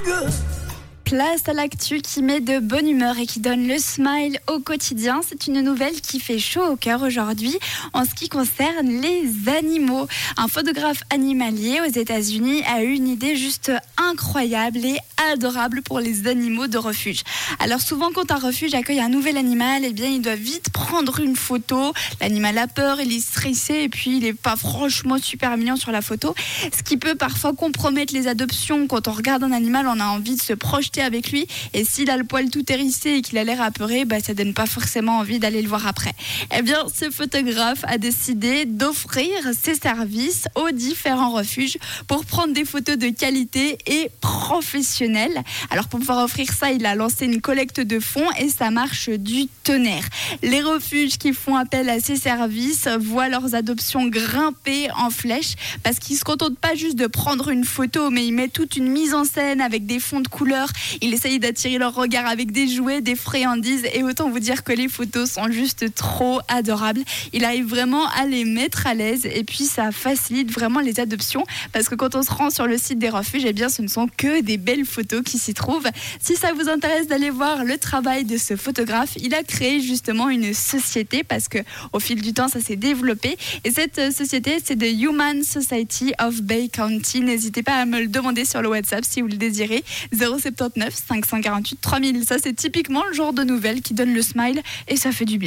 nigga. Place à l'actu qui met de bonne humeur et qui donne le smile au quotidien. C'est une nouvelle qui fait chaud au cœur aujourd'hui en ce qui concerne les animaux. Un photographe animalier aux États-Unis a eu une idée juste incroyable et adorable pour les animaux de refuge. Alors souvent quand un refuge accueille un nouvel animal, eh bien il doit vite prendre une photo. L'animal a peur, il est stressé et puis il n'est pas franchement super mignon sur la photo, ce qui peut parfois compromettre les adoptions. Quand on regarde un animal, on a envie de se projeter avec lui. Et s'il a le poil tout hérissé et qu'il a l'air apeuré, bah, ça donne pas forcément envie d'aller le voir après. Eh bien, ce photographe a décidé d'offrir ses services aux différents refuges pour prendre des photos de qualité et professionnelles. Alors, pour pouvoir offrir ça, il a lancé une collecte de fonds et ça marche du tonnerre. Les refuges qui font appel à ses services voient leurs adoptions grimper en flèche parce qu'ils se contentent pas juste de prendre une photo, mais ils mettent toute une mise en scène avec des fonds de couleurs il essaye d'attirer leur regard avec des jouets, des friandises et autant vous dire que les photos sont juste trop adorables. Il arrive vraiment à les mettre à l'aise et puis ça facilite vraiment les adoptions parce que quand on se rend sur le site des refuges, eh bien ce ne sont que des belles photos qui s'y trouvent. Si ça vous intéresse d'aller voir le travail de ce photographe, il a créé justement une société parce que au fil du temps ça s'est développé et cette société c'est The Human Society of Bay County. N'hésitez pas à me le demander sur le WhatsApp si vous le désirez. 079 548 3000. Ça, c'est typiquement le genre de nouvelles qui donne le smile et ça fait du bien.